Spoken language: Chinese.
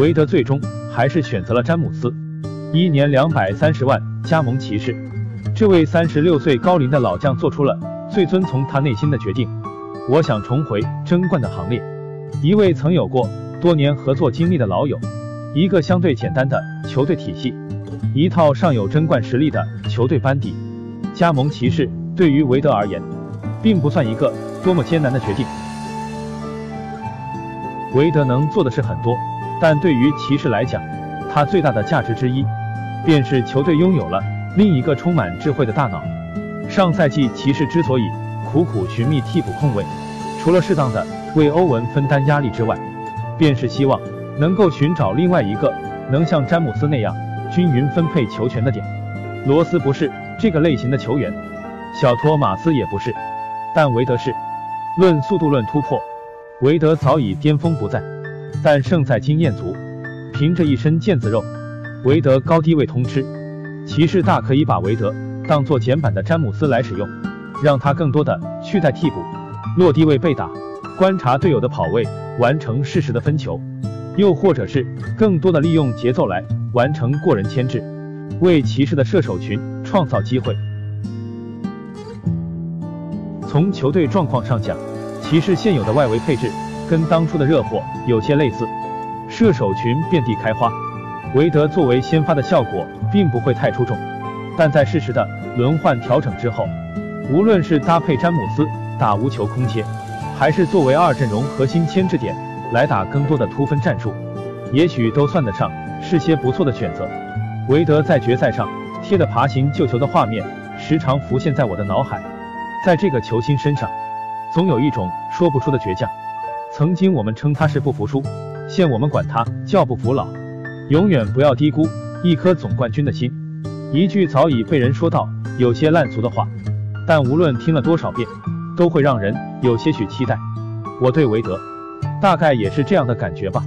韦德最终还是选择了詹姆斯，一年两百三十万加盟骑士。这位三十六岁高龄的老将做出了最遵从他内心的决定。我想重回争冠的行列。一位曾有过多年合作经历的老友，一个相对简单的球队体系，一套尚有争冠实力的球队班底，加盟骑士对于韦德而言，并不算一个多么艰难的决定。韦德能做的事很多，但对于骑士来讲，他最大的价值之一，便是球队拥有了另一个充满智慧的大脑。上赛季骑士之所以苦苦寻觅替补控卫，除了适当的为欧文分担压力之外，便是希望能够寻找另外一个能像詹姆斯那样均匀分配球权的点。罗斯不是这个类型的球员，小托马斯也不是，但韦德是。论速度，论突破。韦德早已巅峰不在，但胜在经验足。凭着一身腱子肉，韦德高低位通吃。骑士大可以把韦德当做简版的詹姆斯来使用，让他更多的去带替补，落低位被打，观察队友的跑位，完成适时的分球；又或者是更多的利用节奏来完成过人牵制，为骑士的射手群创造机会。从球队状况上讲，骑士现有的外围配置跟当初的热火有些类似，射手群遍地开花。韦德作为先发的效果并不会太出众，但在适时的轮换调整之后，无论是搭配詹姆斯打无球空切，还是作为二阵容核心牵制点来打更多的突分战术，也许都算得上是些不错的选择。韦德在决赛上贴的爬行救球的画面时常浮现在我的脑海，在这个球星身上。总有一种说不出的倔强。曾经我们称他是不服输，现我们管他叫不服老。永远不要低估一颗总冠军的心。一句早已被人说到有些烂俗的话，但无论听了多少遍，都会让人有些许期待。我对韦德，大概也是这样的感觉吧。